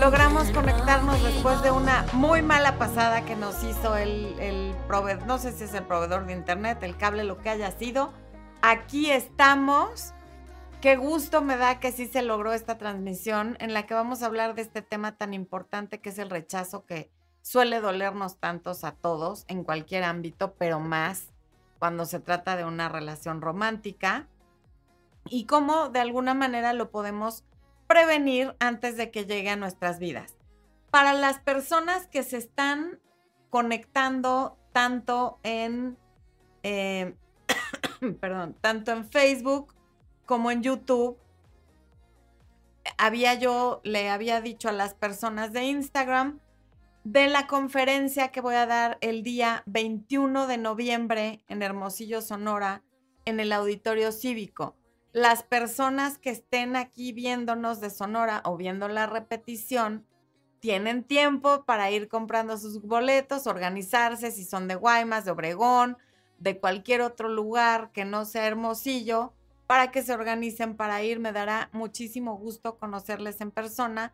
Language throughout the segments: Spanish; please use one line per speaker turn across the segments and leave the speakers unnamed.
logramos conectarnos después de una muy mala pasada que nos hizo el, el proveedor, no sé si es el proveedor de internet, el cable, lo que haya sido. Aquí estamos. Qué gusto me da que sí se logró esta transmisión en la que vamos a hablar de este tema tan importante que es el rechazo que suele dolernos tantos a todos en cualquier ámbito, pero más cuando se trata de una relación romántica y cómo de alguna manera lo podemos prevenir antes de que llegue a nuestras vidas. Para las personas que se están conectando tanto en, eh, perdón, tanto en Facebook como en YouTube, había yo, le había dicho a las personas de Instagram de la conferencia que voy a dar el día 21 de noviembre en Hermosillo, Sonora, en el auditorio cívico las personas que estén aquí viéndonos de Sonora o viendo la repetición tienen tiempo para ir comprando sus boletos, organizarse, si son de Guaymas, de Obregón, de cualquier otro lugar que no sea Hermosillo, para que se organicen para ir. Me dará muchísimo gusto conocerles en persona.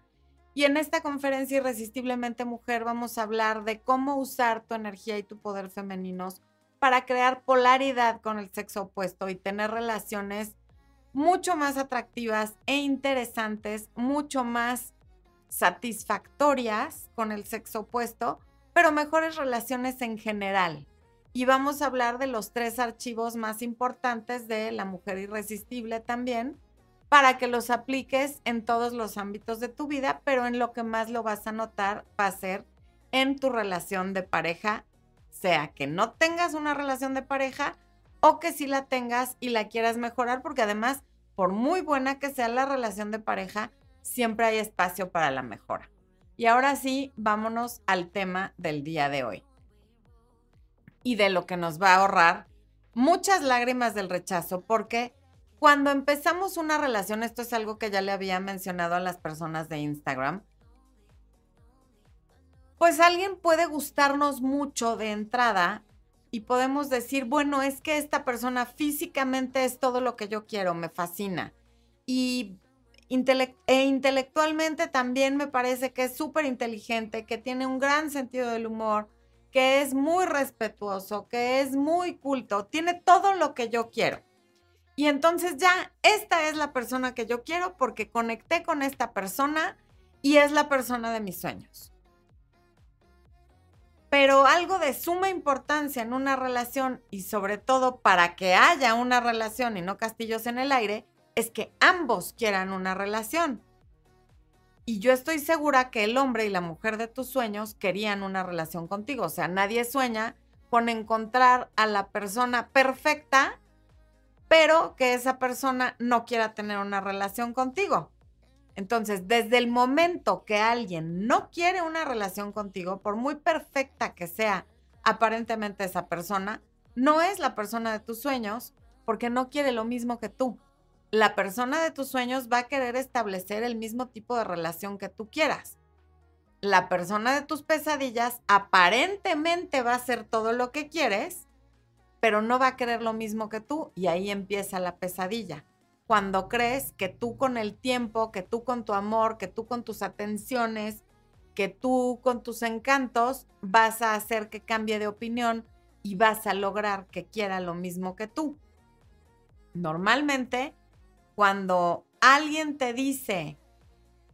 Y en esta conferencia Irresistiblemente Mujer vamos a hablar de cómo usar tu energía y tu poder femeninos para crear polaridad con el sexo opuesto y tener relaciones mucho más atractivas e interesantes, mucho más satisfactorias con el sexo opuesto, pero mejores relaciones en general. Y vamos a hablar de los tres archivos más importantes de la mujer irresistible también, para que los apliques en todos los ámbitos de tu vida, pero en lo que más lo vas a notar va a ser en tu relación de pareja, sea que no tengas una relación de pareja o que si la tengas y la quieras mejorar, porque además, por muy buena que sea la relación de pareja, siempre hay espacio para la mejora. Y ahora sí, vámonos al tema del día de hoy. Y de lo que nos va a ahorrar muchas lágrimas del rechazo, porque cuando empezamos una relación, esto es algo que ya le había mencionado a las personas de Instagram, pues alguien puede gustarnos mucho de entrada y podemos decir, bueno, es que esta persona físicamente es todo lo que yo quiero, me fascina. Y e intelectualmente también me parece que es súper inteligente, que tiene un gran sentido del humor, que es muy respetuoso, que es muy culto, tiene todo lo que yo quiero. Y entonces ya, esta es la persona que yo quiero porque conecté con esta persona y es la persona de mis sueños. Pero algo de suma importancia en una relación y sobre todo para que haya una relación y no castillos en el aire, es que ambos quieran una relación. Y yo estoy segura que el hombre y la mujer de tus sueños querían una relación contigo. O sea, nadie sueña con encontrar a la persona perfecta, pero que esa persona no quiera tener una relación contigo. Entonces, desde el momento que alguien no quiere una relación contigo, por muy perfecta que sea aparentemente esa persona, no es la persona de tus sueños porque no quiere lo mismo que tú. La persona de tus sueños va a querer establecer el mismo tipo de relación que tú quieras. La persona de tus pesadillas aparentemente va a hacer todo lo que quieres, pero no va a querer lo mismo que tú y ahí empieza la pesadilla cuando crees que tú con el tiempo, que tú con tu amor, que tú con tus atenciones, que tú con tus encantos vas a hacer que cambie de opinión y vas a lograr que quiera lo mismo que tú. Normalmente, cuando alguien te dice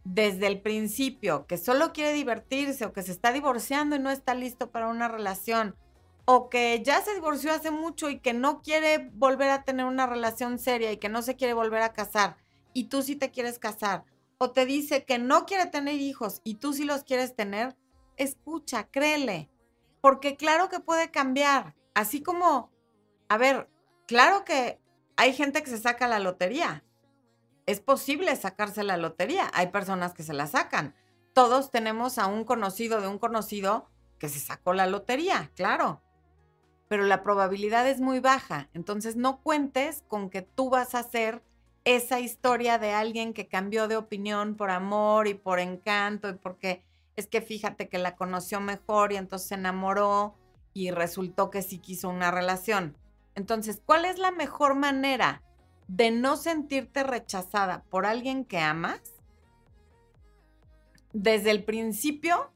desde el principio que solo quiere divertirse o que se está divorciando y no está listo para una relación o que ya se divorció hace mucho y que no quiere volver a tener una relación seria y que no se quiere volver a casar y tú sí te quieres casar, o te dice que no quiere tener hijos y tú sí los quieres tener, escucha, créele, porque claro que puede cambiar, así como, a ver, claro que hay gente que se saca la lotería, es posible sacarse la lotería, hay personas que se la sacan, todos tenemos a un conocido de un conocido que se sacó la lotería, claro pero la probabilidad es muy baja. Entonces no cuentes con que tú vas a hacer esa historia de alguien que cambió de opinión por amor y por encanto y porque es que fíjate que la conoció mejor y entonces se enamoró y resultó que sí quiso una relación. Entonces, ¿cuál es la mejor manera de no sentirte rechazada por alguien que amas? desde el principio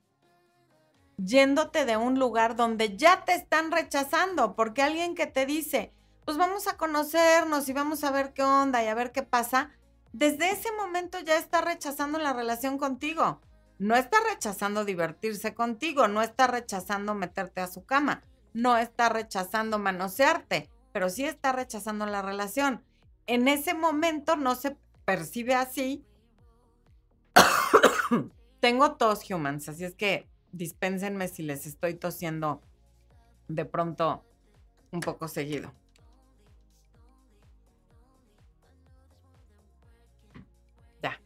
yéndote de un lugar donde ya te están rechazando, porque alguien que te dice, pues vamos a conocernos y vamos a ver qué onda y a ver qué pasa, desde ese momento ya está rechazando la relación contigo. No está rechazando divertirse contigo, no está rechazando meterte a su cama, no está rechazando manosearte, pero sí está rechazando la relación. En ese momento no se percibe así. Tengo tos humans, así es que dispénsenme si les estoy tosiendo de pronto un poco seguido. Ya.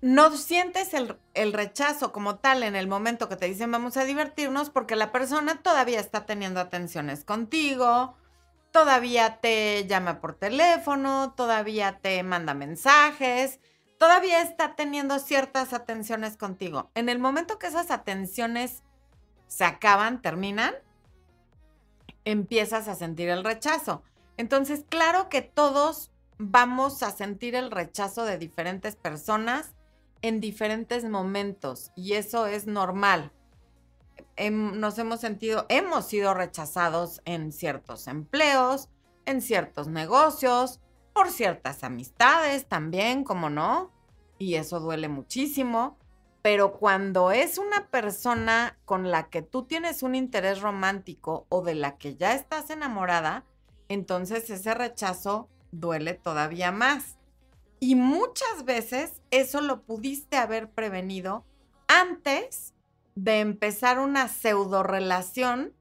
No sientes el, el, rechazo como tal en el momento que te dicen vamos a divertirnos porque la persona todavía está teniendo atenciones contigo, todavía te llama por teléfono, todavía te manda mensajes, todavía está teniendo ciertas atenciones contigo. En el momento que esas atenciones se acaban, terminan, empiezas a sentir el rechazo. Entonces, claro que todos vamos a sentir el rechazo de diferentes personas en diferentes momentos y eso es normal. nos hemos sentido, hemos sido rechazados en ciertos empleos, en ciertos negocios, por ciertas amistades también, como no, y eso duele muchísimo, pero cuando es una persona con la que tú tienes un interés romántico o de la que ya estás enamorada, entonces ese rechazo duele todavía más. Y muchas veces eso lo pudiste haber prevenido antes de empezar una pseudo relación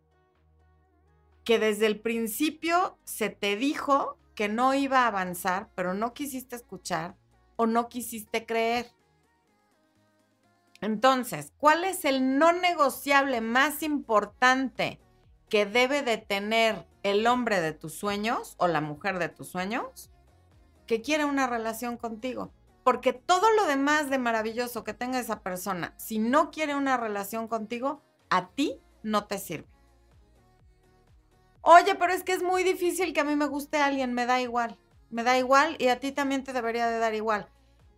que desde el principio se te dijo que no iba a avanzar, pero no quisiste escuchar o no quisiste creer. Entonces, ¿cuál es el no negociable más importante que debe de tener el hombre de tus sueños o la mujer de tus sueños? Que quiere una relación contigo. Porque todo lo demás de maravilloso que tenga esa persona, si no quiere una relación contigo, a ti no te sirve. Oye, pero es que es muy difícil que a mí me guste alguien, me da igual. Me da igual y a ti también te debería de dar igual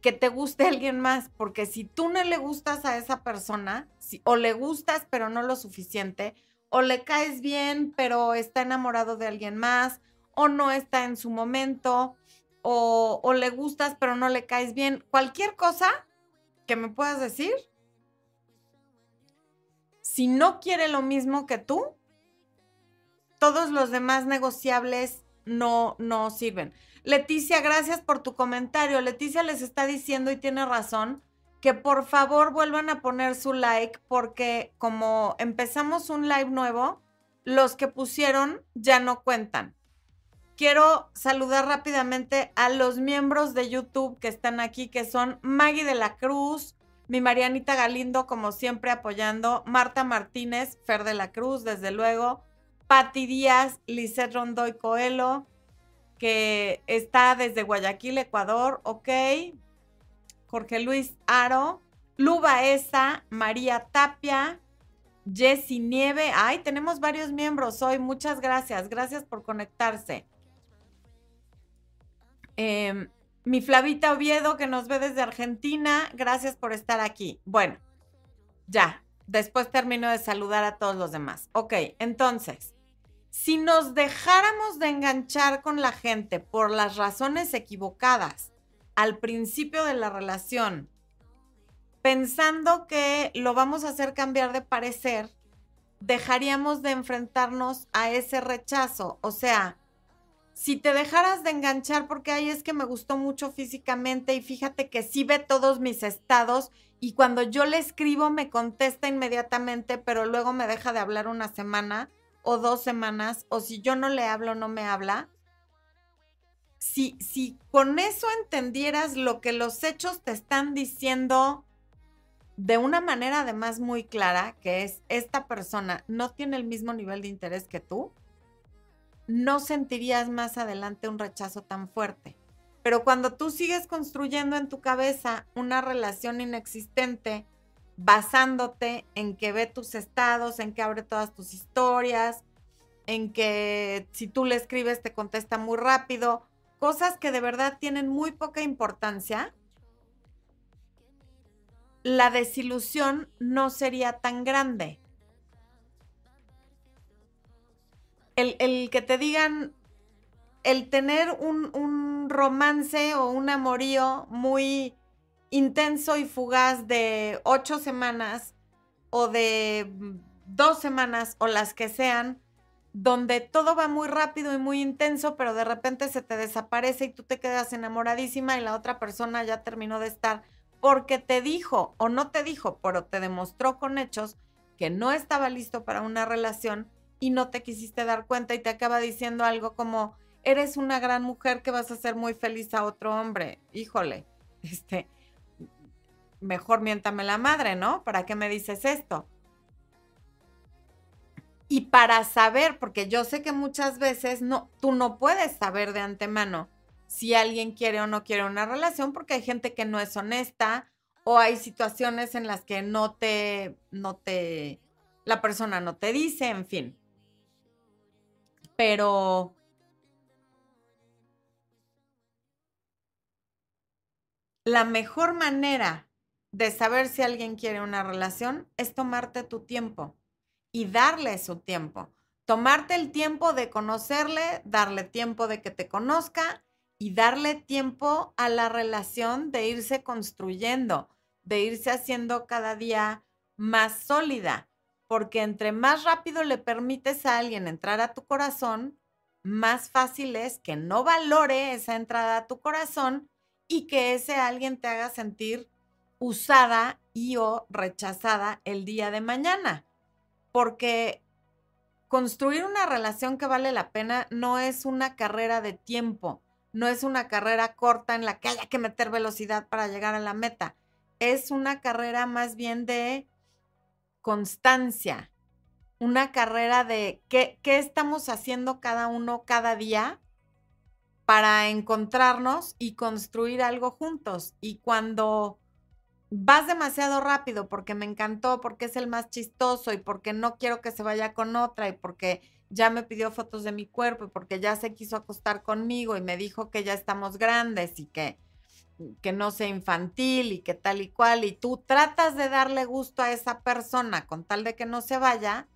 que te guste alguien más, porque si tú no le gustas a esa persona, si, o le gustas pero no lo suficiente, o le caes bien pero está enamorado de alguien más, o no está en su momento, o, o le gustas pero no le caes bien, cualquier cosa que me puedas decir, si no quiere lo mismo que tú, todos los demás negociables no, no sirven. Leticia, gracias por tu comentario. Leticia les está diciendo y tiene razón que por favor vuelvan a poner su like porque como empezamos un live nuevo, los que pusieron ya no cuentan. Quiero saludar rápidamente a los miembros de YouTube que están aquí, que son Maggie de la Cruz, mi Marianita Galindo, como siempre apoyando, Marta Martínez, Fer de la Cruz, desde luego, Patti Díaz, Lisette Rondoy Coelho, que está desde Guayaquil, Ecuador, ok. Jorge Luis Aro, Luba Esa, María Tapia, Jessy Nieve. Ay, tenemos varios miembros hoy. Muchas gracias. Gracias por conectarse. Em, mi Flavita Oviedo, que nos ve desde Argentina. Gracias por estar aquí. Bueno, ya. Después termino de saludar a todos los demás. Ok, entonces, si nos dejáramos de enganchar con la gente por las razones equivocadas al principio de la relación, pensando que lo vamos a hacer cambiar de parecer, dejaríamos de enfrentarnos a ese rechazo. O sea, si te dejaras de enganchar porque ahí es que me gustó mucho físicamente y fíjate que sí ve todos mis estados y cuando yo le escribo me contesta inmediatamente, pero luego me deja de hablar una semana, o dos semanas, o si yo no le hablo, no me habla. Si, si con eso entendieras lo que los hechos te están diciendo de una manera además muy clara, que es esta persona no tiene el mismo nivel de interés que tú, no sentirías más adelante un rechazo tan fuerte. Pero cuando tú sigues construyendo en tu cabeza una relación inexistente, basándote en que ve tus estados, en que abre todas tus historias, en que si tú le escribes te contesta muy rápido cosas que de verdad tienen muy poca importancia, la desilusión no sería tan grande. El, que te digan, el tener un, romance o un amorío muy intenso y fugaz de ocho semanas o de dos semanas o las que sean, donde todo va muy rápido y muy intenso, pero de repente se te desaparece y tú te quedas enamoradísima y la otra persona ya terminó de estar porque te dijo o no te dijo, pero te demostró con hechos que no estaba listo para una relación y no te quisiste dar cuenta y te acaba diciendo algo como, eres una gran mujer que vas a hacer muy feliz a otro hombre. Híjole, este, mejor miéntame la madre, ¿no? ¿Para qué me dices esto? Y para saber, porque yo sé que muchas veces no, tú no puedes saber de antemano si alguien quiere o no quiere una relación, porque hay gente que no es honesta o hay situaciones en las que no te, no te, la persona no te dice, en fin. Pero la mejor manera de saber si alguien quiere una relación es tomarte tu tiempo y darle su tiempo. Tomarte el tiempo de conocerle, darle tiempo de que te conozca y darle tiempo a la relación de irse construyendo, de irse haciendo cada día más sólida, porque entre más rápido le permites a alguien entrar a tu corazón, más fácil es que no valore esa entrada a tu corazón y que ese alguien te haga sentir usada y o rechazada el día de mañana. Porque construir una relación que vale la pena no es una carrera de tiempo, no es una carrera corta en la que haya que meter velocidad para llegar a la meta. Es una carrera más bien de constancia, una carrera de qué, qué estamos haciendo cada uno cada día para encontrarnos y construir algo juntos. Y cuando vas demasiado rápido porque me encantó, porque es el más chistoso y porque no quiero que se vaya con otra y porque ya me pidió fotos de mi cuerpo y porque ya se quiso acostar conmigo y me dijo que ya estamos grandes y que, que no sea infantil y que tal y cual, y tú tratas de darle gusto a esa persona con tal de que no se vaya,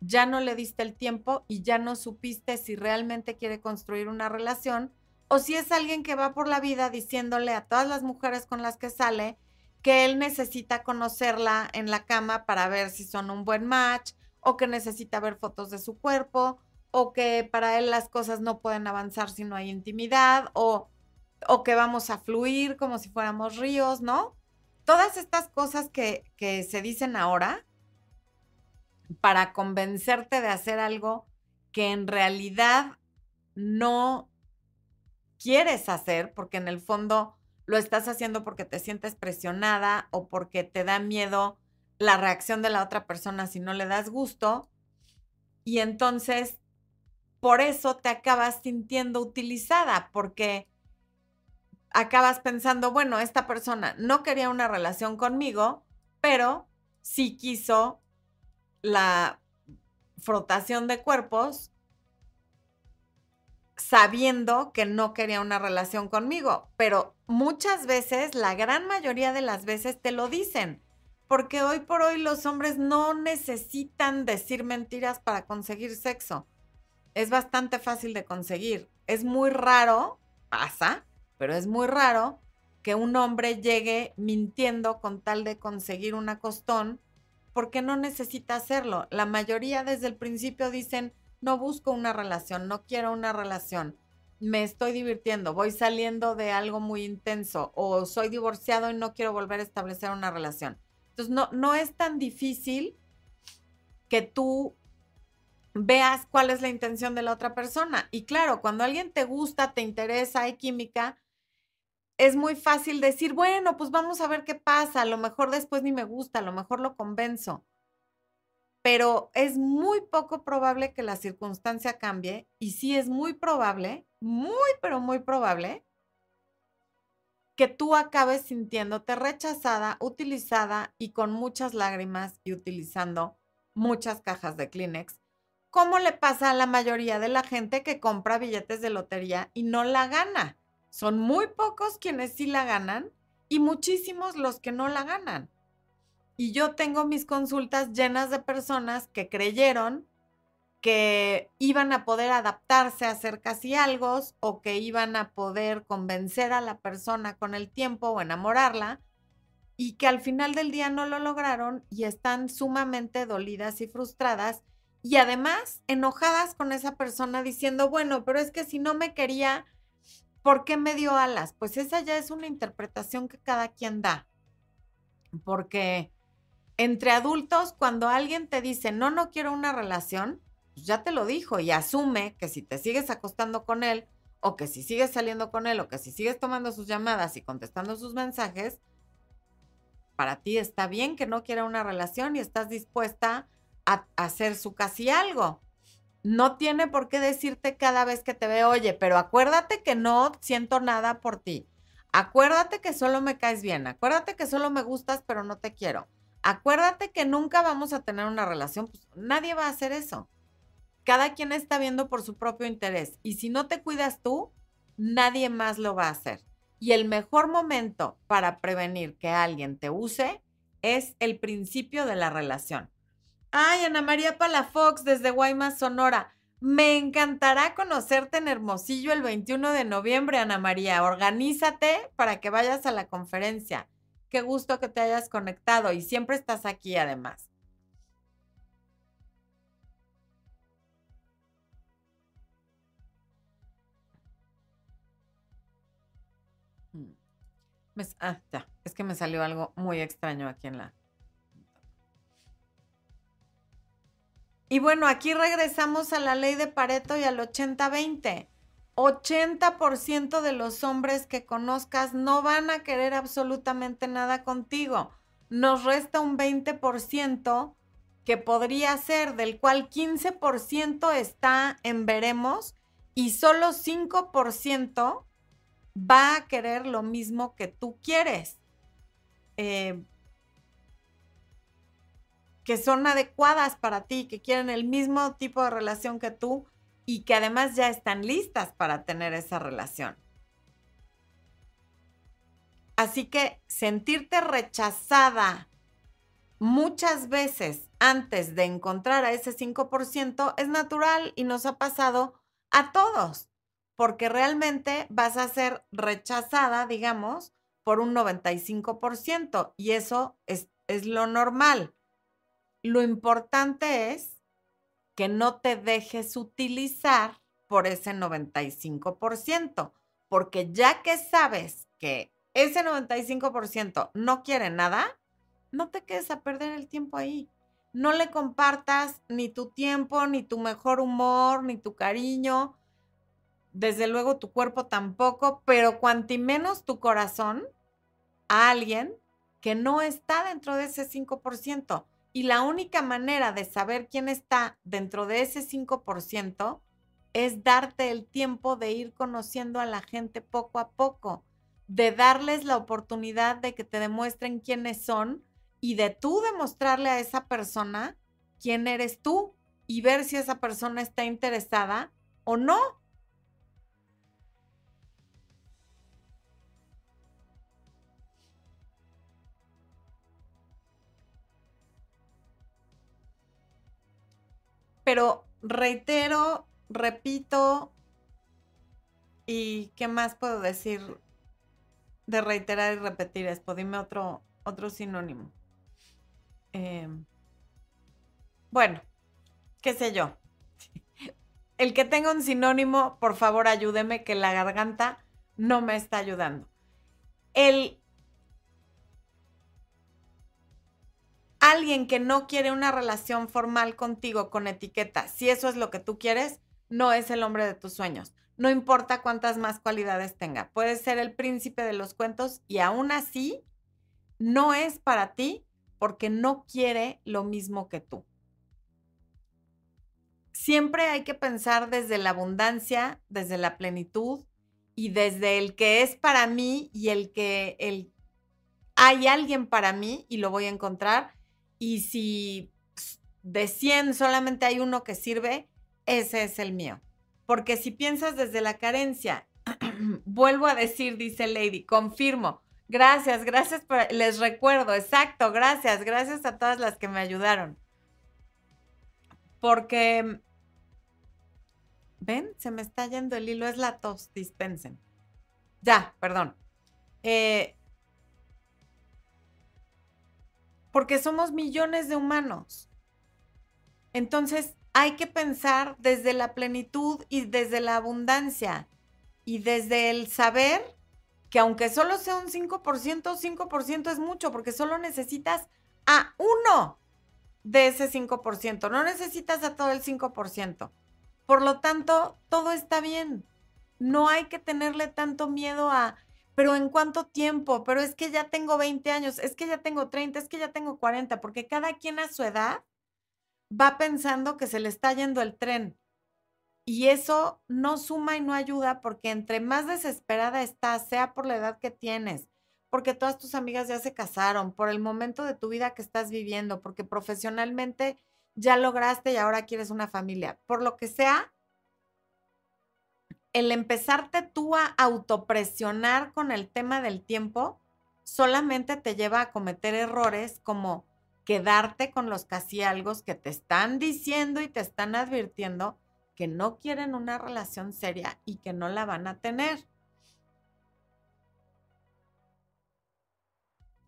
ya no le diste el tiempo y ya no supiste si realmente quiere construir una relación o si es alguien que va por la vida diciéndole a todas las mujeres con las que sale que él necesita conocerla en la cama para ver si son un buen match o que necesita ver fotos de su cuerpo, o que para él las cosas no pueden avanzar si no hay intimidad, o, o que vamos a fluir como si fuéramos ríos, ¿no? Todas estas cosas que, que se dicen ahora para convencerte de hacer algo que en realidad no quieres hacer, porque en el fondo lo estás haciendo porque te sientes presionada o porque te da miedo la reacción de la otra persona si no le das gusto. Y entonces, por eso te acabas sintiendo utilizada, porque acabas pensando, bueno, esta persona no quería una relación conmigo, pero sí quiso la frotación de cuerpos sabiendo que no quería una relación conmigo, pero muchas veces, la gran mayoría de las veces te lo dicen porque hoy por hoy los hombres no necesitan decir mentiras para conseguir sexo. Es bastante fácil de conseguir. Es muy raro, pasa, pero es muy raro que un hombre llegue mintiendo con tal de conseguir un acostón porque no necesita hacerlo. La mayoría desde el principio dicen, no busco una relación, no quiero una relación, me estoy divirtiendo, voy saliendo de algo muy intenso o soy divorciado y no quiero volver a establecer una relación. Entonces, no, no es tan difícil que tú veas cuál es la intención de la otra persona. Y claro, cuando alguien te gusta, te interesa, hay química, es muy fácil decir, bueno, pues vamos a ver qué pasa, a lo mejor después ni me gusta, a lo mejor lo convenzo. Pero es muy poco probable que la circunstancia cambie y sí es muy probable, muy, pero muy probable que tú acabes sintiéndote rechazada, utilizada y con muchas lágrimas y utilizando muchas cajas de Kleenex como le pasa a la mayoría de la gente que compra billetes de lotería y no la gana. Son muy pocos quienes sí la ganan y muchísimos los que no la ganan. Y yo tengo mis consultas llenas de personas que creyeron que iban a poder adaptarse a hacer casi algo o que iban a poder convencer a la persona con el tiempo o enamorarla y que al final del día no lo lograron y están sumamente dolidas y frustradas y además enojadas con esa persona diciendo, bueno, pero es que si no me quería, ¿por qué me dio alas? Pues esa ya es una interpretación que cada quien da. Porque entre adultos, cuando alguien te dice, no, no quiero una relación, pues ya te lo dijo y asume que si te sigues acostando con él, o que si sigues saliendo con él, o que si sigues tomando sus llamadas y contestando sus mensajes, para ti está bien que no quiera una relación y estás dispuesta a hacer su casi algo. No tiene por qué decirte cada vez que te ve, oye, pero acuérdate que no siento nada por ti. Acuérdate que solo me caes bien. Acuérdate que solo me gustas, pero no te quiero. Acuérdate que nunca vamos a tener una relación. Pues nadie va a hacer eso. Cada quien está viendo por su propio interés. Y si no te cuidas tú, nadie más lo va a hacer. Y el mejor momento para prevenir que alguien te use es el principio de la relación. Ay, Ana María Palafox desde Guaymas, Sonora. Me encantará conocerte en Hermosillo el 21 de noviembre, Ana María. Organízate para que vayas a la conferencia. Qué gusto que te hayas conectado y siempre estás aquí además. Mm. ah, ya, es que me salió algo muy extraño aquí en la, Y bueno, aquí regresamos a la ley de Pareto y al 80-20. 80% de los hombres que conozcas no van a querer absolutamente nada contigo. Nos resta un 20% que podría ser, del cual 15% está en veremos y solo 5% va a querer lo mismo que tú quieres. Eh, que son adecuadas para ti, que quieren el mismo tipo de relación que tú y que además ya están listas para tener esa relación. Así que sentirte rechazada muchas veces antes de encontrar a ese 5% es natural y nos ha pasado a todos, porque realmente vas a ser rechazada, digamos, por un 95% y eso es, es lo normal. Lo importante es que no te dejes utilizar por ese 95%, porque ya que sabes que ese 95% no quiere nada, no te quedes a perder el tiempo ahí. No le compartas ni tu tiempo, ni tu mejor humor, ni tu cariño. Desde luego tu cuerpo tampoco, pero cuanti menos tu corazón a alguien que no está dentro de ese 5%. Y la única manera de saber quién está dentro de ese 5% es darte el tiempo de ir conociendo a la gente poco a poco, de darles la oportunidad de que te demuestren quiénes son y de tú demostrarle a esa persona quién eres tú y ver si esa persona está interesada o no. Pero reitero, repito, ¿y qué más puedo decir de reiterar y repetir esto? Dime otro, otro sinónimo. Em, bueno, qué sé yo. El que tenga un sinónimo, por favor ayúdeme que la garganta no me está ayudando. El alguien que no quiere una relación formal contigo con etiqueta, si eso es lo que tú quieres, no es el hombre de tus sueños. No importa cuántas más cualidades tenga. Puede ser el príncipe de los cuentos y aún así no es para ti porque no quiere lo mismo que tú. Siempre hay que pensar desde la abundancia, desde la plenitud y desde el que es para mí y el que el, hay alguien para mí y lo voy a encontrar y si de 100 solamente hay uno que sirve, ese es el mío. Porque si piensas desde la carencia, vuelvo a decir, dice Lady, confirmo. Gracias, gracias por, les recuerdo, exacto, gracias, gracias a todas las que me ayudaron. Porque, ven, se me está yendo el hilo, es la tos, dispensen. Ya, perdón. Eh, porque somos millones de humanos. Entonces, hay que pensar desde la plenitud y desde la abundancia y desde el saber que aunque solo sea un 5%, 5% es mucho porque solo necesitas a uno de ese 5%, no necesitas a todo el 5%. Por lo tanto, todo está bien. No hay que tenerle tanto miedo a, pero ¿en cuánto tiempo? Pero es que ya tengo 20 años, es que ya tengo 30, es que ya tengo 40, porque cada quien a su edad va pensando que se le está yendo el tren. Y eso no suma y no ayuda porque entre más desesperada estás, sea por la edad que tienes, porque todas tus amigas ya se casaron, por el momento de tu vida que estás viviendo, porque profesionalmente ya lograste y ahora quieres una familia, por lo que sea, el empezarte tú a autopresionar con el tema del tiempo solamente te lleva a cometer errores como quedarte con los casi algo que te están diciendo y te están advirtiendo que no quieren una relación seria y que no la van a tener.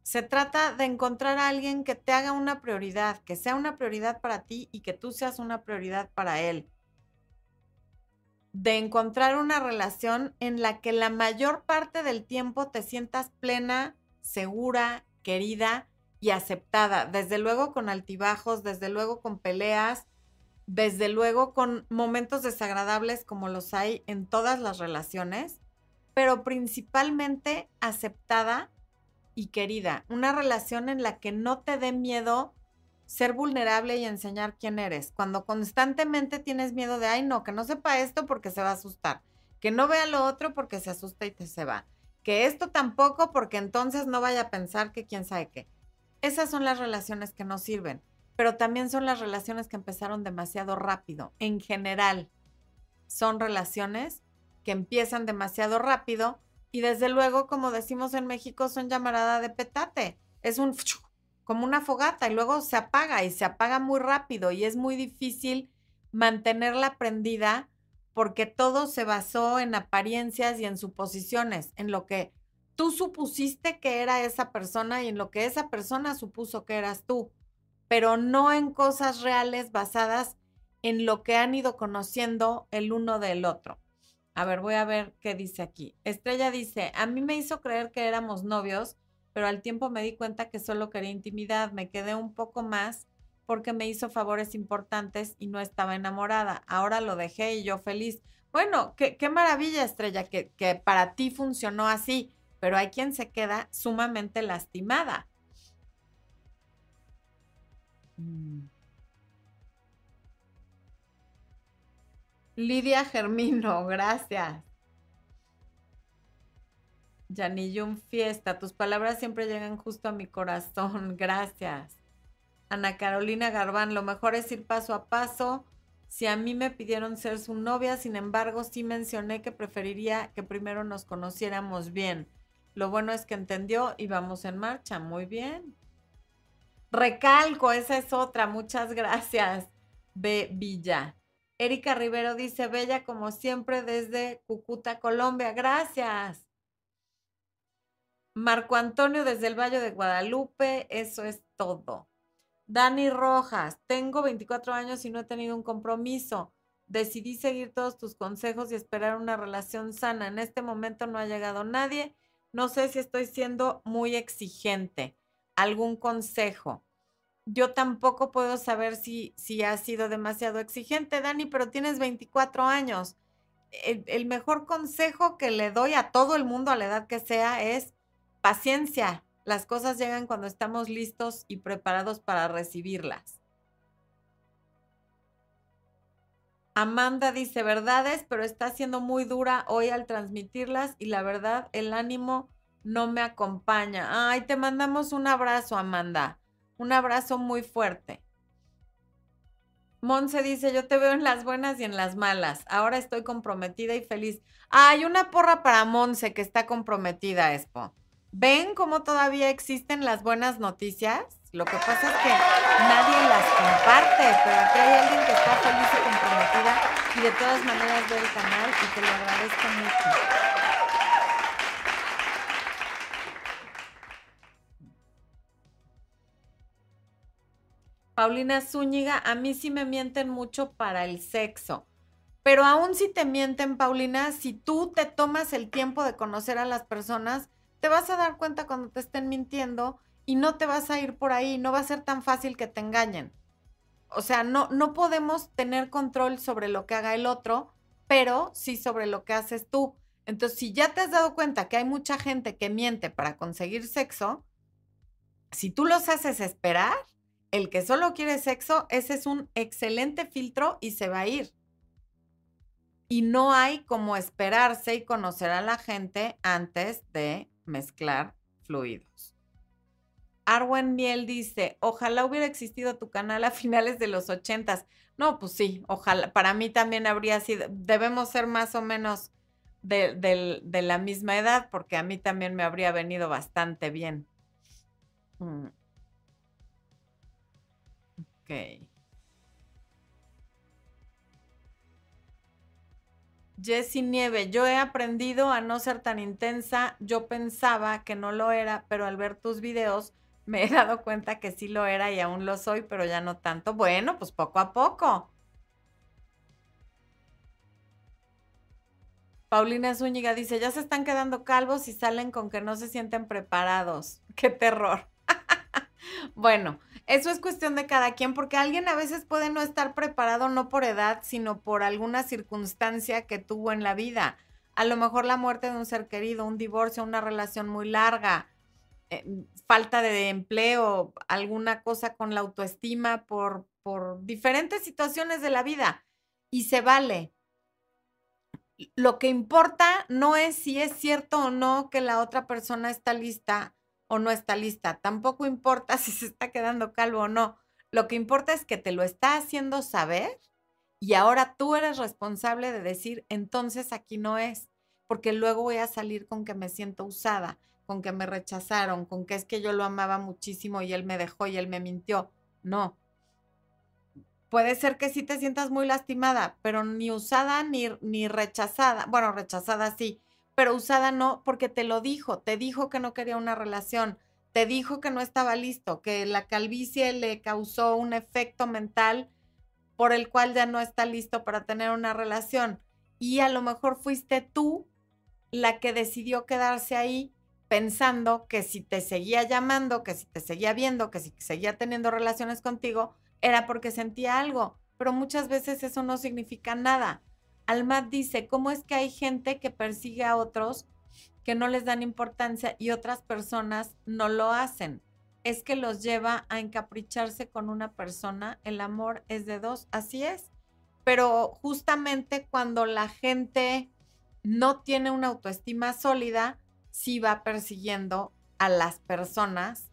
Se trata de encontrar a alguien que te haga una prioridad, que sea una prioridad para ti y que tú seas una prioridad para él. De encontrar una relación en la que la mayor parte del tiempo te sientas plena, segura, querida y aceptada, desde luego con altibajos, desde luego con peleas, desde luego con momentos desagradables como los hay en todas las relaciones, pero principalmente aceptada y querida. Una relación en la que no te dé miedo ser vulnerable y enseñar quién eres. Cuando constantemente tienes miedo de, ay, no, que no sepa esto porque se va a asustar, que no vea lo otro porque se asusta y te se va, que esto tampoco porque entonces no vaya a pensar que quién sabe qué. Esas son las relaciones que no sirven, pero también son las relaciones que empezaron demasiado rápido. En general, son relaciones que empiezan demasiado rápido y desde luego, como decimos en México, son llamarada de petate. Es un como una fogata y luego se apaga y se apaga muy rápido y es muy difícil mantenerla prendida porque todo se basó en apariencias y en suposiciones, en lo que tú supusiste que era esa persona y en lo que esa persona supuso que eras tú, pero no en cosas reales basadas en lo que han ido conociendo el uno del otro. A ver, voy a ver qué dice aquí. Estrella dice, a mí me hizo creer que éramos novios, pero al tiempo me di cuenta que solo quería intimidad. Me quedé un poco más porque me hizo favores importantes y no estaba enamorada. Ahora lo dejé y yo feliz. Bueno, qué, qué maravilla, Estrella, que, que para ti funcionó así pero hay quien se queda sumamente lastimada. Mm. Lidia Germino, gracias. Yaniyun Fiesta, tus palabras siempre llegan justo a mi corazón, gracias. Ana Carolina Garbán, lo mejor es ir paso a paso. Si a mí me pidieron ser su novia, sin embargo, sí mencioné que preferiría que primero nos conociéramos bien. Lo bueno es que entendió y vamos en marcha. Muy bien. Recalco, esa es otra. Muchas gracias, B. Villa. Erika Rivero dice, Bella como siempre desde Cucuta, Colombia. Gracias. Marco Antonio desde el Valle de Guadalupe. Eso es todo. Dani Rojas, tengo 24 años y no he tenido un compromiso. Decidí seguir todos tus consejos y esperar una relación sana. En este momento no ha llegado nadie no sé si estoy siendo muy exigente. ¿Algún consejo? Yo tampoco puedo saber si, si ha sido demasiado exigente, Dani, pero tienes 24 años. El, el mejor consejo que le doy a todo el mundo a la edad que sea es paciencia. Las cosas llegan cuando estamos listos y preparados para recibirlas. Amanda dice verdades, pero está siendo muy dura hoy al transmitirlas y la verdad, el ánimo no me acompaña. Ay, te mandamos un abrazo, Amanda. Un abrazo muy fuerte. Monse dice, yo te veo en las buenas y en las malas. Ahora estoy comprometida y feliz. Hay una porra para Monse que está comprometida, Expo. ¿Ven cómo todavía existen las buenas noticias? Lo que pasa es que nadie las comparte, pero aquí hay alguien que está feliz y comprometida y de todas maneras ve el canal y te lo agradezco mucho. Paulina Zúñiga, a mí sí me mienten mucho para el sexo. Pero aún si te mienten, Paulina, si tú te tomas el tiempo de conocer a las personas, te vas a dar cuenta cuando te estén mintiendo y no te vas a ir por ahí, no va a ser tan fácil que te engañen. O sea, no, no podemos tener control sobre lo que haga el otro, pero sí sobre lo que haces tú. Entonces, si ya te has dado cuenta que hay mucha gente que miente para conseguir sexo, si tú los haces esperar, el que solo quiere sexo, ese es un excelente filtro y se va a ir. Y no hay como esperarse y conocer a la gente antes de mezclar fluidos. Arwen Miel dice, ojalá hubiera existido tu canal a finales de los ochentas. No, pues sí, ojalá. Para mí también habría sido, debemos ser más o menos de, la misma edad, porque a mí también me habría venido bastante bien. Mm. Ok. Jessie Nieve, yo he aprendido a no ser tan intensa. Yo pensaba que no lo era, pero al ver tus videos me he dado cuenta que sí lo era y aún lo soy, pero ya no tanto. Bueno, pues poco a poco. Paulina Zúñiga dice, ya se están quedando calvos y salen con que no se sienten preparados. ¡Qué terror! bueno, eso es cuestión de cada quien, porque alguien a veces puede no estar preparado no por edad, sino por alguna circunstancia que tuvo en la vida. A lo mejor la muerte de un ser querido, un divorcio, una relación muy larga, eh, falta de empleo, alguna cosa con la autoestima por, por diferentes situaciones de la vida. Y se vale. Lo que importa no es si es cierto o no que la otra persona está lista o no está lista. Tampoco importa si se está quedando calvo o no. Lo que importa es que te lo está haciendo saber y ahora tú eres responsable de decir, entonces aquí no es, porque luego voy a salir con que me siento usada, con que me rechazaron, con que es que yo lo amaba muchísimo y él me dejó y él me mintió. No. Puede ser que sí te sientas muy lastimada, pero ni usada ni, ni rechazada. Bueno, rechazada sí, pero usada no, porque te lo dijo, te dijo que no quería una relación, te dijo que no estaba listo, que la calvicie le causó un efecto mental por el cual ya no está listo para tener una relación. Y a lo mejor fuiste tú la que decidió quedarse ahí pensando que si te seguía llamando, que si te seguía viendo, que si seguía teniendo relaciones contigo, era porque sentía algo. Pero muchas veces eso no significa nada. Almat dice, ¿cómo es que hay gente que persigue a otros que no les dan importancia y otras personas no lo hacen? Es que los lleva a encapricharse con una persona. El amor es de dos, así es. Pero justamente cuando la gente no tiene una autoestima sólida, sí va persiguiendo a las personas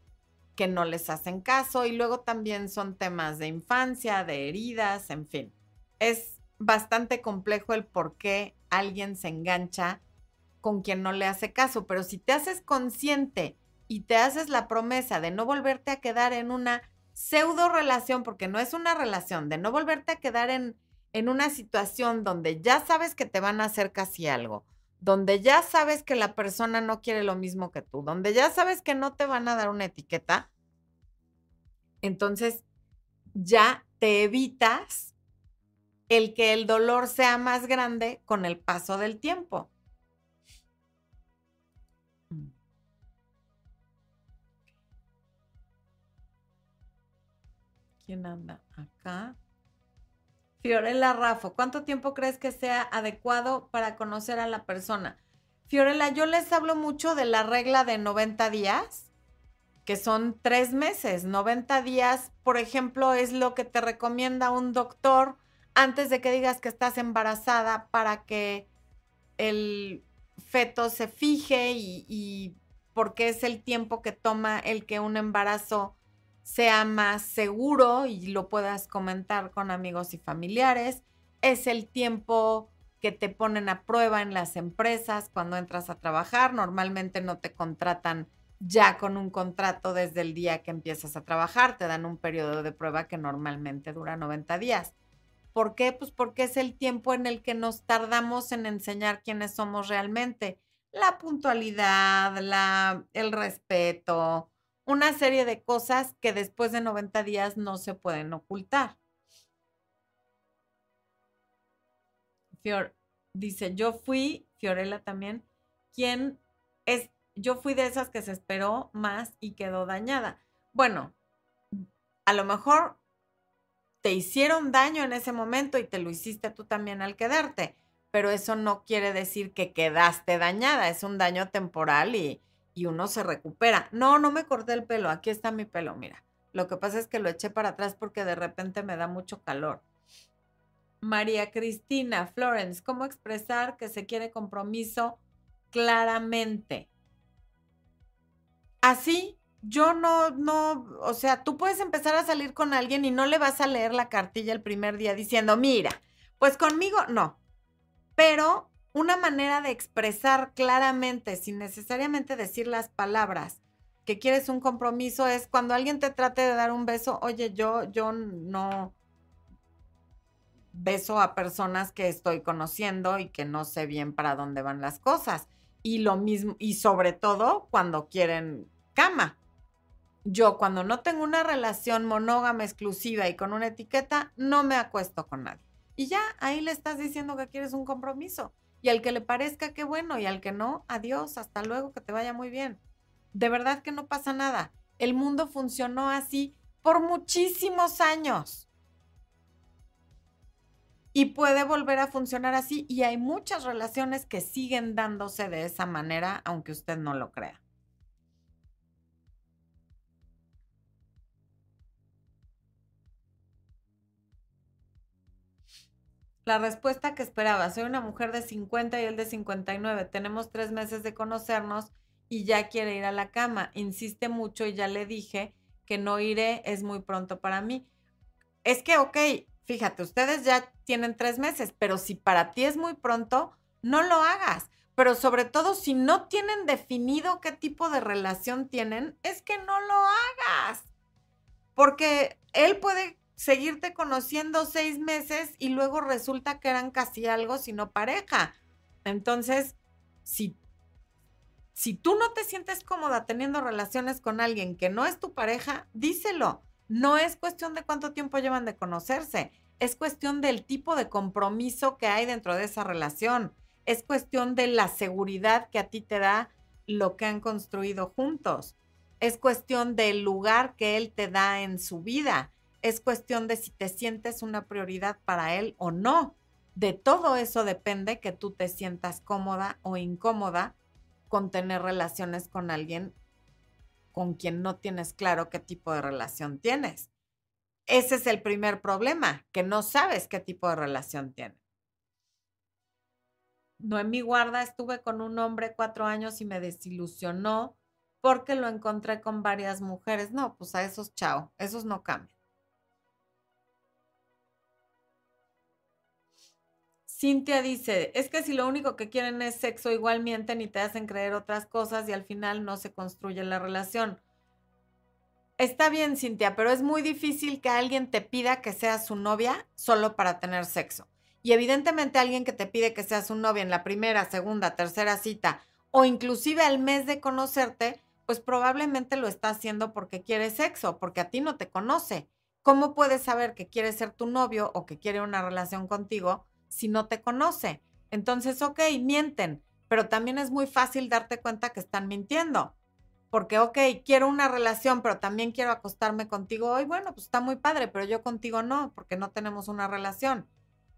que no les hacen caso y luego también son temas de infancia, de heridas, en fin. Es bastante complejo el por qué alguien se engancha con quien no le hace caso, pero si te haces consciente y te haces la promesa de no volverte a quedar en una pseudo relación, porque no es una relación, de no volverte a quedar en, en una situación donde ya sabes que te van a hacer casi algo, donde ya sabes que la persona no quiere lo mismo que tú, donde ya sabes que no te van a dar una etiqueta, entonces ya te evitas el que el dolor sea más grande con el paso del tiempo. ¿Quién anda acá? Fiorella Rafo, ¿cuánto tiempo crees que sea adecuado para conocer a la persona? Fiorella, yo les hablo mucho de la regla de 90 días, que son tres meses. 90 días, por ejemplo, es lo que te recomienda un doctor antes de que digas que estás embarazada para que el feto se fije y, porque es el tiempo que toma el que un embarazo sea más seguro y lo puedas comentar con amigos y familiares. Es el tiempo que te ponen a prueba en las empresas cuando entras a trabajar. Normalmente no te contratan ya con un contrato desde el día que empiezas a trabajar. Te dan un periodo de prueba que normalmente dura 90 días. ¿Por qué? Pues porque es el tiempo en el que nos tardamos en enseñar quiénes somos realmente. La puntualidad, la, el respeto, una serie de cosas que después de 90 días no se pueden ocultar. Fior, dice, yo fui, Fiorella también, quien es yo fui de esas que se esperó más y quedó dañada. Bueno, a lo mejor te hicieron daño en ese momento y te lo hiciste tú también al quedarte, pero eso no quiere decir que quedaste dañada, es un daño temporal y, y uno se recupera. No, no me corté el pelo, aquí está mi pelo, mira. Lo que pasa es que lo eché para atrás porque de repente me da mucho calor. María Cristina Florence, ¿cómo expresar que se quiere compromiso claramente? así yo no, no, o sea, tú puedes empezar a salir con alguien y no le vas a leer la cartilla el primer día diciendo, mira, pues conmigo no. Pero una manera de expresar claramente, sin necesariamente decir las palabras, que quieres un compromiso es cuando alguien te trate de dar un beso, oye, yo, yo no beso a personas que estoy conociendo y que no sé bien para dónde van las cosas. Y lo mismo, y sobre todo cuando quieren cama. Yo cuando no tengo una relación monógama exclusiva y con una etiqueta, no me acuesto con nadie. Y ya ahí le estás diciendo que quieres un compromiso. Y al que le parezca que bueno y al que no, adiós, hasta luego, que te vaya muy bien. De verdad que no pasa nada. El mundo funcionó así por muchísimos años. Y puede volver a funcionar así. Y hay muchas relaciones que siguen dándose de esa manera, aunque usted no lo crea. La respuesta que esperaba, soy una mujer de 50 y él de 59, tenemos tres meses de conocernos y ya quiere ir a la cama. Insiste mucho y ya le dije que no iré, es muy pronto para mí. Es que, ok, fíjate, ustedes ya tienen tres meses, pero si para ti es muy pronto, no lo hagas. Pero sobre todo, si no tienen definido qué tipo de relación tienen, es que no lo hagas. Porque él puede seguirte conociendo seis meses y luego resulta que eran casi algo, sino pareja. Entonces, si, si tú no te sientes cómoda teniendo relaciones con alguien que no es tu pareja, díselo. No es cuestión de cuánto tiempo llevan de conocerse, es cuestión del tipo de compromiso que hay dentro de esa relación, es cuestión de la seguridad que a ti te da lo que han construido juntos, es cuestión del lugar que él te da en su vida es cuestión de si te sientes una prioridad para él o no. De todo eso depende que tú te sientas cómoda o incómoda con tener relaciones con alguien con quien no tienes claro qué tipo de relación tienes. Ese es el primer problema, que no sabes qué tipo de relación tiene. No en mi guarda estuve con un hombre cuatro años y me desilusionó porque lo encontré con varias mujeres. No, pues a esos chao, esos no cambian. Cintia dice, es que si lo único que quieren es sexo, igual mienten y te hacen creer otras cosas y al final no se construye la relación. Está bien, Cintia, pero es muy difícil que alguien te pida que seas su novia solo para tener sexo. Y evidentemente alguien que te pide que seas su novia en la primera, segunda, tercera cita o inclusive al mes de conocerte, pues probablemente lo está haciendo porque quiere sexo, porque a ti no te conoce. ¿Cómo puedes saber que quiere ser tu novio o que quiere una relación contigo si no te conoce. Entonces, ok, mienten, pero también es muy fácil darte cuenta que están mintiendo. Porque, ok, quiero una relación, pero también quiero acostarme contigo hoy. Bueno, pues está muy padre, pero yo contigo no, porque no tenemos una relación.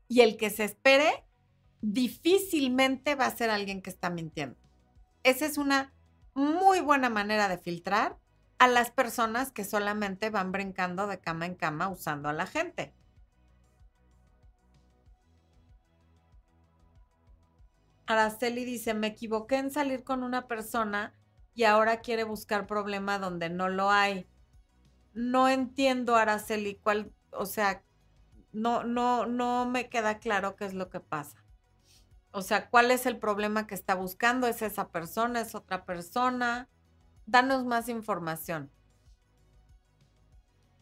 Y el que se espere difícilmente va a ser alguien que está mintiendo. Esa es una muy buena manera de filtrar a las personas que solamente van brincando de cama en cama usando a la gente. Araceli dice, me equivoqué en salir con una persona y ahora quiere buscar problema donde no lo hay. no entiendo, Araceli, cuál, o sea, no, no, no me queda claro qué es lo que pasa. O sea, ¿cuál es el problema que está buscando? ¿Es esa persona? ¿Es otra persona? Danos más información.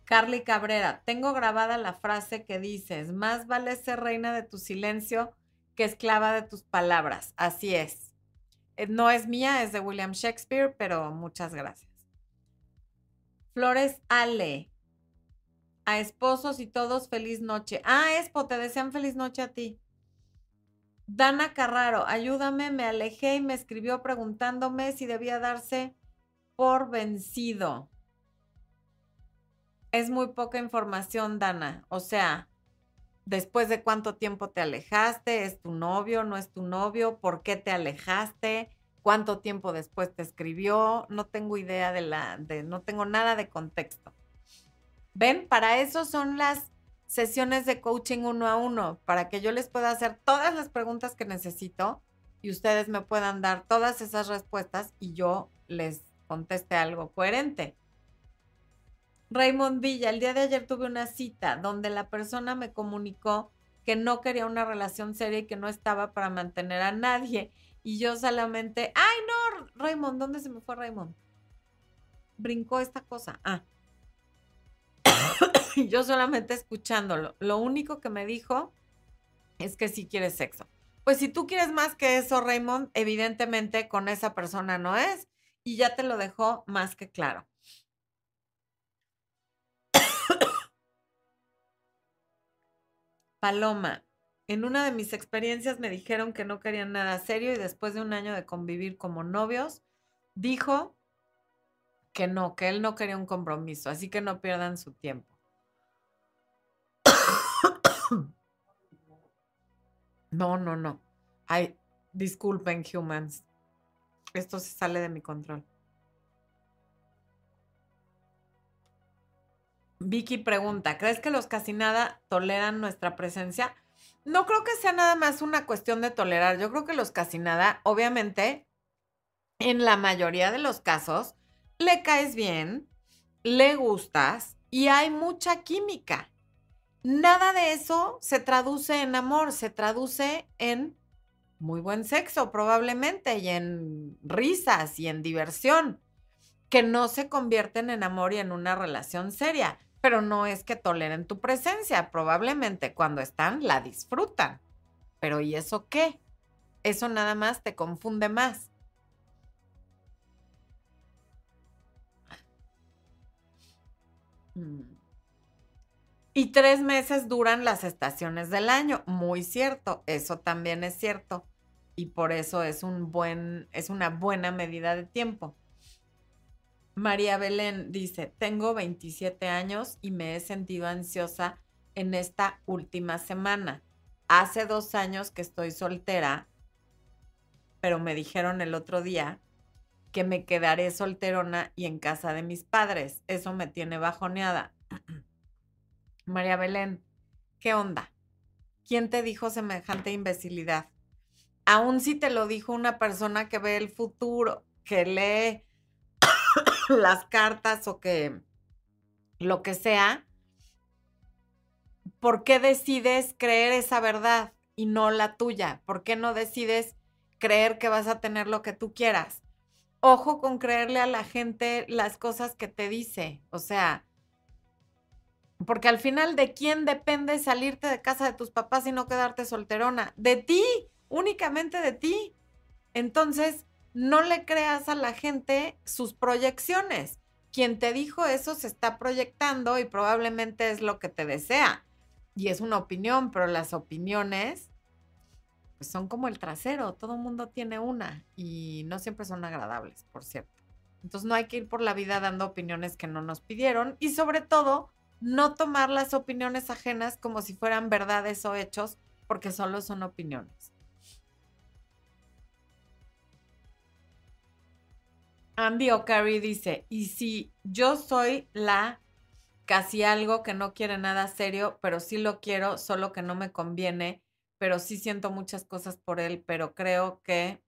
Carly Cabrera, tengo grabada la frase que dices, más vale ser reina de tu silencio que esclava de tus palabras. Así es. Eh, no es mía, es de William Shakespeare, pero muchas gracias. Flores Ale, a esposos y todos feliz noche. Ah, Espo, te desean feliz noche a ti. Dana Carraro, ayúdame, me alejé y me escribió preguntándome si debía darse por vencido. Es muy poca información, Dana. O sea, después de cuánto tiempo te alejaste, es tu novio, no es tu novio, por qué te alejaste, cuánto tiempo después te escribió, no tengo idea de la, de, no tengo nada de contexto. Ven, para eso son las sesiones de coaching uno a uno, para que yo les pueda hacer todas las preguntas que necesito y ustedes me puedan dar todas esas respuestas y yo les conteste algo coherente. Raymond Villa, el día de ayer tuve una cita donde la persona me comunicó que no quería una relación seria y que no estaba para mantener a nadie. Y yo solamente, ay no, Raymond, ¿dónde se me fue Raymond? Brincó esta cosa. Ah, yo solamente escuchándolo. Lo único que me dijo es que si quieres sexo. Pues si tú quieres más que eso, Raymond, evidentemente con esa persona no es. Y ya te lo dejó más que claro. Paloma, en una de mis experiencias me dijeron que no querían nada serio y después de un año de convivir como novios, dijo que no, que él no quería un compromiso, así que no pierdan su tiempo. No, no, no. Ay, disculpen, humans. Esto se sale de mi control. Vicky pregunta, ¿crees que los casi nada toleran nuestra presencia? No creo que sea nada más una cuestión de tolerar. Yo creo que los casi nada, obviamente, en la mayoría de los casos, le caes bien, le gustas y hay mucha química. Nada de eso se traduce en amor, se traduce en muy buen sexo probablemente y en risas y en diversión, que no se convierten en amor y en una relación seria, pero no es que toleren tu presencia, probablemente cuando están la disfrutan. Pero ¿y eso qué? Eso nada más te confunde más. Mm. Y tres meses duran las estaciones del año. Muy cierto, eso también es cierto. Y por eso es, un buen, es una buena medida de tiempo. María Belén dice, tengo 27 años y me he sentido ansiosa en esta última semana. Hace dos años que estoy soltera, pero me dijeron el otro día que me quedaré solterona y en casa de mis padres. Eso me tiene bajoneada. María Belén, ¿qué onda? ¿Quién te dijo semejante imbecilidad? Aún si te lo dijo una persona que ve el futuro, que lee las cartas o que lo que sea, ¿por qué decides creer esa verdad y no la tuya? ¿Por qué no decides creer que vas a tener lo que tú quieras? Ojo con creerle a la gente las cosas que te dice. O sea, porque al final, ¿de quién depende salirte de casa de tus papás y no quedarte solterona? De ti, únicamente de ti. Entonces, no le creas a la gente sus proyecciones. Quien te dijo eso se está proyectando y probablemente es lo que te desea. Y es una opinión, pero las opiniones pues son como el trasero, todo mundo tiene una y no siempre son agradables, por cierto. Entonces no hay que ir por la vida dando opiniones que no nos pidieron y sobre todo no tomar las opiniones ajenas como si fueran verdades o hechos, porque solo son opiniones. Andy O'Carry dice, y si yo soy la casi algo que no quiere nada serio, pero sí lo quiero, solo que no me conviene, pero sí siento muchas cosas por él, pero creo que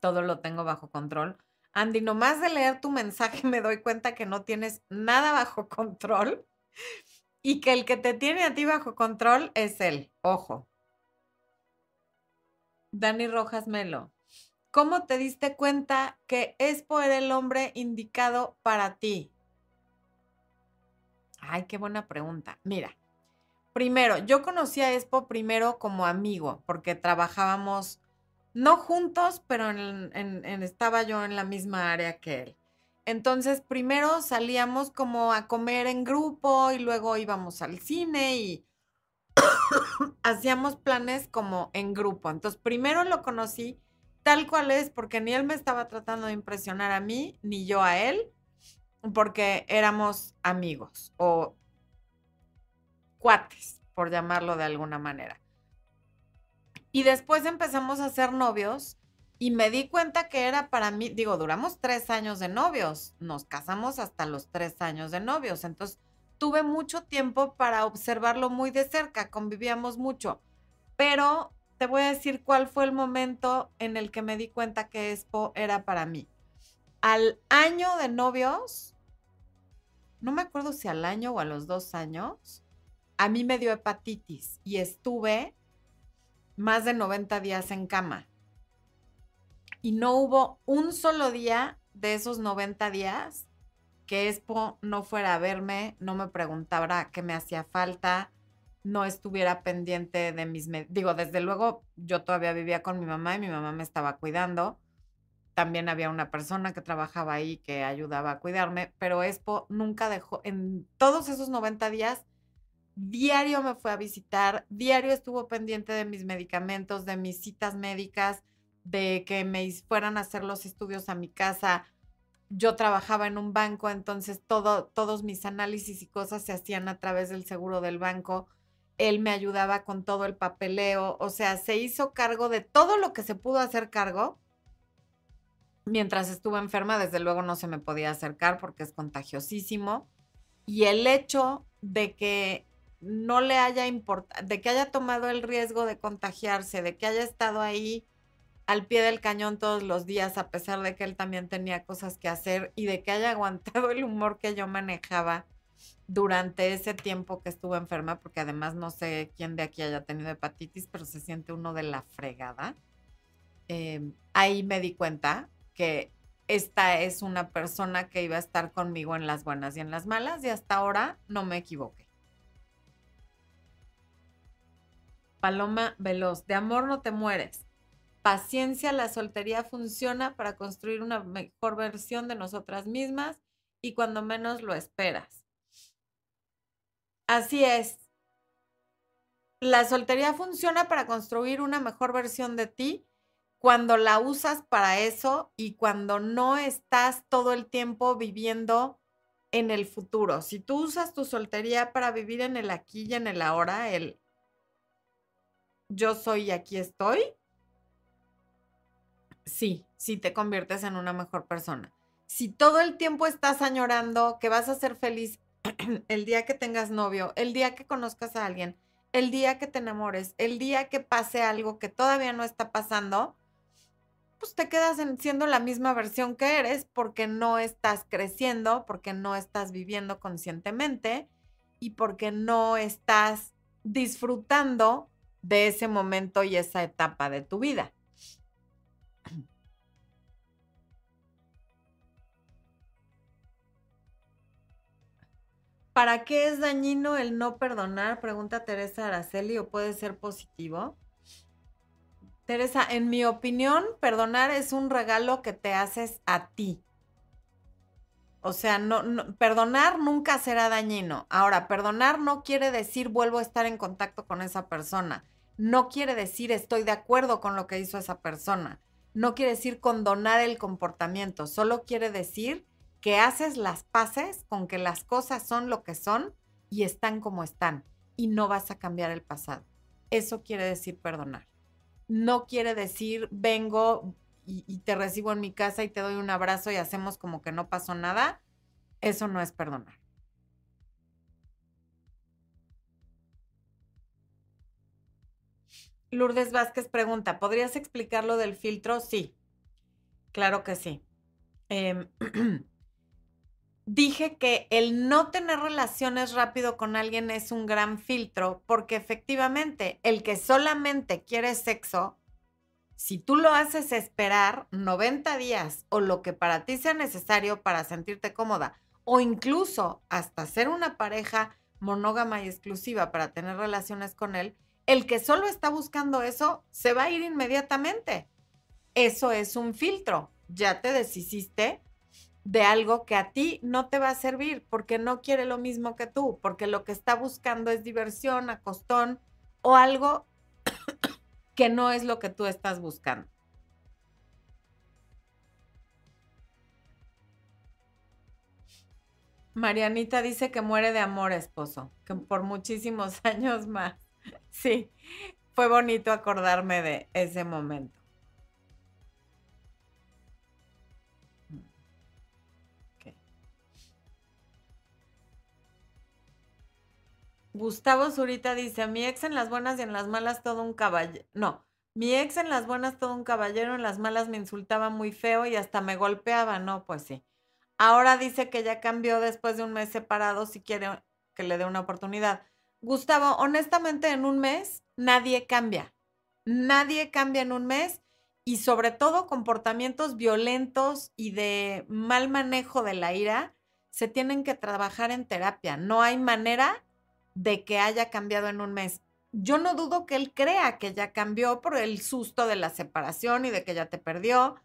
todo lo tengo bajo control. Andy, nomás de leer tu mensaje me doy cuenta que no tienes nada bajo control y que el que te tiene a ti bajo control es él. Ojo. Dani Rojas Melo. ¿Cómo te diste cuenta que Expo era el hombre indicado para ti? Ay, qué buena pregunta. Mira, primero, yo conocí a Expo primero como amigo, porque trabajábamos no juntos, pero estaba yo en la misma área que él. Entonces, primero salíamos como a comer en grupo y luego íbamos al cine y hacíamos planes como en grupo. Entonces, primero lo conocí tal cual es, porque ni él me estaba tratando de impresionar a mí, ni yo a él, porque éramos amigos o cuates, por llamarlo de alguna manera. Y después empezamos a ser novios y me di cuenta que era para mí, digo, duramos tres años de novios, nos casamos hasta los tres años de novios, entonces tuve mucho tiempo para observarlo muy de cerca, convivíamos mucho, pero te voy a decir cuál fue el momento en el que me di cuenta que Expo era para mí. Al año de novios, no me acuerdo si al año o a los dos años, a mí me dio hepatitis y estuve más de 90 días en cama. Y no hubo un solo día de esos 90 días que Expo no fuera a verme, no me preguntara qué me hacía falta, no estuviera pendiente de mis... Digo, desde luego yo todavía vivía con mi mamá y mi mamá me estaba cuidando. También había una persona que trabajaba ahí que ayudaba a cuidarme, pero Expo nunca dejó, en todos esos 90 días, diario me fue a visitar, diario estuvo pendiente de mis medicamentos, de mis citas médicas, de que me fueran a hacer los estudios a mi casa. Yo trabajaba en un banco, entonces todo, todos mis análisis y cosas se hacían a través del seguro del banco. Él me ayudaba con todo el papeleo, o sea, se hizo cargo de todo lo que se pudo hacer cargo. Mientras estuve enferma, desde luego no se me podía acercar porque es contagiosísimo. Y el hecho de que no le haya importado, de que haya tomado el riesgo de contagiarse, de que haya estado ahí al pie del cañón todos los días, a pesar de que él también tenía cosas que hacer y de que haya aguantado el humor que yo manejaba durante ese tiempo que estuve enferma, porque además no sé quién de aquí haya tenido hepatitis, pero se siente uno de la fregada. Em, ahí me di cuenta que esta es una persona que iba a estar conmigo en las buenas y en las malas y hasta ahora no me equivoqué. Paloma Veloz, de amor no te mueres. Paciencia, la soltería funciona para construir una mejor versión de nosotras mismas y cuando menos lo esperas. Así es. La soltería funciona para construir una mejor versión de ti cuando la usas para eso y cuando no estás todo el tiempo viviendo en el futuro. Si tú usas tu soltería para vivir en el aquí y en el ahora, el yo soy y aquí estoy, sí, sí te conviertes en una mejor persona. Si todo el tiempo estás añorando que vas a ser feliz el día que tengas novio, el día que conozcas a alguien, el día que te enamores, el día que pase algo que todavía no está pasando, pues te quedas siendo la misma versión que eres porque no estás creciendo, porque no estás viviendo conscientemente y porque no estás disfrutando de ese momento y esa etapa de tu vida. ¿Para qué es dañino el no perdonar? Pregunta Teresa Araceli, o puede ser positivo. Teresa, en mi opinión, perdonar es un regalo que te haces a ti. O sea, no, perdonar nunca será dañino. Ahora, perdonar no quiere decir vuelvo a estar en contacto con esa persona no quiere decir estoy de acuerdo con lo que hizo esa persona. No quiere decir condonar el comportamiento, solo quiere decir que haces las paces con que las cosas son lo que son y están como están y no vas a cambiar el pasado. Eso quiere decir perdonar. No quiere decir vengo y, te recibo en mi casa y te doy un abrazo y hacemos como que no pasó nada. Eso no es perdonar. Lourdes Vázquez pregunta, ¿podrías explicar lo del filtro? Sí, claro que sí. Em, dije que el no tener relaciones rápido con alguien es un gran filtro porque efectivamente el que solamente quiere sexo, si tú lo haces esperar 90 días o lo que para ti sea necesario para sentirte cómoda o incluso hasta ser una pareja monógama y exclusiva para tener relaciones con él, el que solo está buscando eso se va a ir inmediatamente. Eso es un filtro. Ya te deshiciste de algo que a ti no te va a servir porque no quiere lo mismo que tú, porque lo que está buscando es diversión, acostón o algo que no es lo que tú estás buscando. Marianita dice que muere de amor, esposo, que por muchísimos años más. Sí, fue bonito acordarme de ese momento. Gustavo Zurita dice, mi ex en las buenas y en las malas todo un caballero. No, mi ex en las buenas todo un caballero, en las malas me insultaba muy feo y hasta me golpeaba. No, pues sí. Ahora dice que ya cambió después de un mes separado si quiere que le dé una oportunidad. Gustavo, honestamente en un mes nadie cambia. Nadie cambia en un mes y sobre todo comportamientos violentos y de mal manejo de la ira se tienen que trabajar en terapia. No hay manera de que haya cambiado en un mes. Yo no dudo que él crea que ya cambió por el susto de la separación y de que ya te perdió.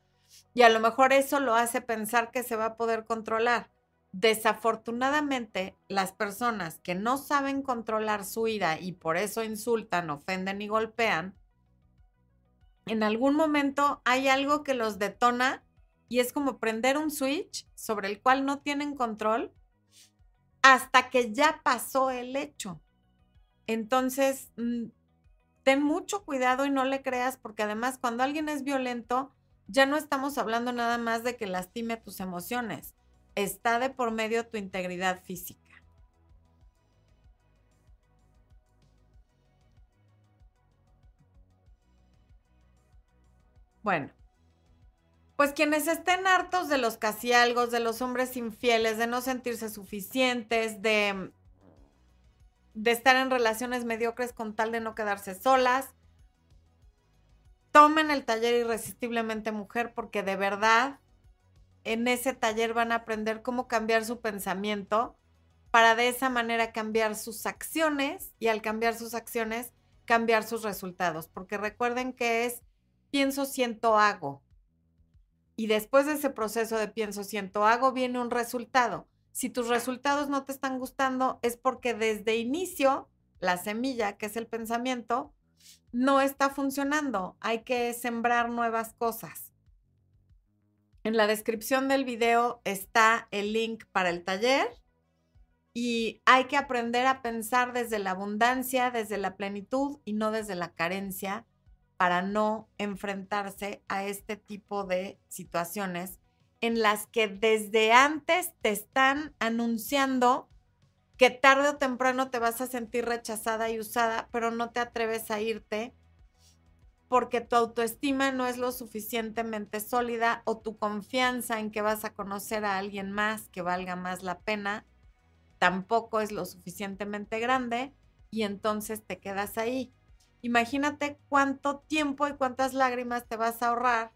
Y a lo mejor eso lo hace pensar que se va a poder controlar. Desafortunadamente, las personas que no saben controlar su ira y por eso insultan, ofenden y golpean, en algún momento hay algo que los detona y es como prender un switch sobre el cual no tienen control hasta que ya pasó el hecho. Entonces, mm, ten mucho cuidado y no le creas, porque además cuando alguien es violento, ya no estamos hablando nada más de que lastime tus emociones, está de por medio tu integridad física. Bueno, pues quienes estén hartos de los casi algo, de los hombres infieles, de no sentirse suficientes, de, de estar en relaciones mediocres con tal de no quedarse solas, tomen el taller Irresistiblemente Mujer porque de verdad en ese taller van a aprender cómo cambiar su pensamiento para de esa manera cambiar sus acciones y al cambiar sus acciones cambiar sus resultados. Porque recuerden que es pienso, siento, hago. Y después de ese proceso de pienso, siento, hago, viene un resultado. Si tus resultados no te están gustando, es porque desde inicio la semilla, que es el pensamiento, no está funcionando. Hay que sembrar nuevas cosas. En la descripción del video está el link para el taller y hay que aprender a pensar desde la abundancia, desde la plenitud y no desde la carencia para no enfrentarse a este tipo de situaciones en las que desde antes te están anunciando que tarde o temprano te vas a sentir rechazada y usada, pero no te atreves a irte porque tu autoestima no es lo suficientemente sólida o tu confianza en que vas a conocer a alguien más que valga más la pena tampoco es lo suficientemente grande y entonces te quedas ahí. Imagínate cuánto tiempo y cuántas lágrimas te vas a ahorrar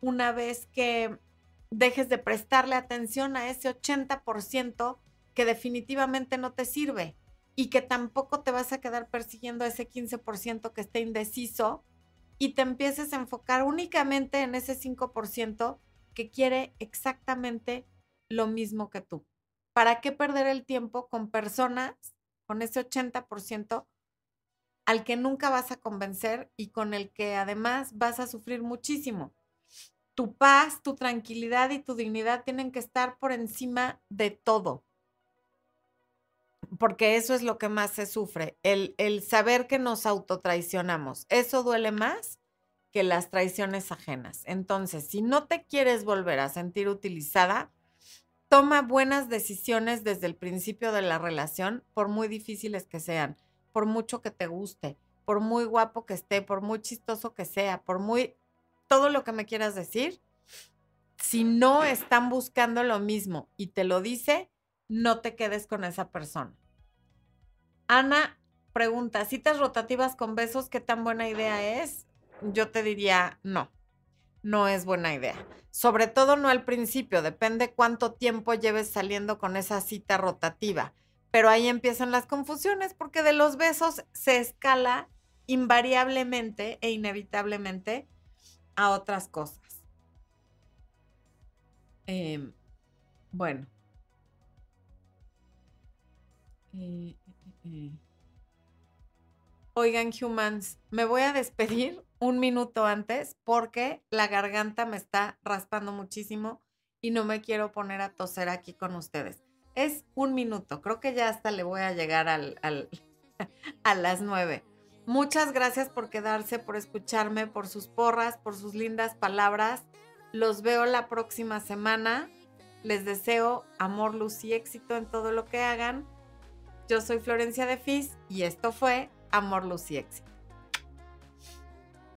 una vez que dejes de prestarle atención a ese 80% que definitivamente no te sirve y que tampoco te vas a quedar persiguiendo a ese 15% que esté indeciso y te empieces a enfocar únicamente en ese 5% que quiere exactamente lo mismo que tú. ¿Para qué perder el tiempo con personas con ese 80% al que nunca vas a convencer y con el que además vas a sufrir muchísimo. Tu paz, tu tranquilidad y tu dignidad tienen que estar por encima de todo. Porque eso es lo que más se sufre, el, el saber que nos autotraicionamos. Eso duele más que las traiciones ajenas. Entonces, si no te quieres volver a sentir utilizada, toma buenas decisiones desde el principio de la relación, por muy difíciles que sean por mucho que te guste, por muy guapo que esté, por muy chistoso que sea, por muy todo lo que me quieras decir, si no están buscando lo mismo y te lo dice, no te quedes con esa persona. Ana pregunta, citas rotativas con besos, ¿qué tan buena idea es? Yo te diría, no, no es buena idea. Sobre todo no al principio, depende cuánto tiempo lleves saliendo con esa cita rotativa. Pero ahí empiezan las confusiones porque de los besos se escala invariablemente e inevitablemente a otras cosas. Em, bueno. Eh, eh, eh, Oigan, humans, me voy a despedir un minuto antes porque la garganta me está raspando muchísimo y no me quiero poner a toser aquí con ustedes. Es un minuto, creo que ya hasta le voy a llegar al, a las nueve. Muchas gracias por quedarse, por escucharme, por sus porras, por sus lindas palabras. Los veo la próxima semana. Les deseo amor, luz y éxito en todo lo que hagan. Yo soy Florencia de Fis y esto fue Amor, Luz y Éxito.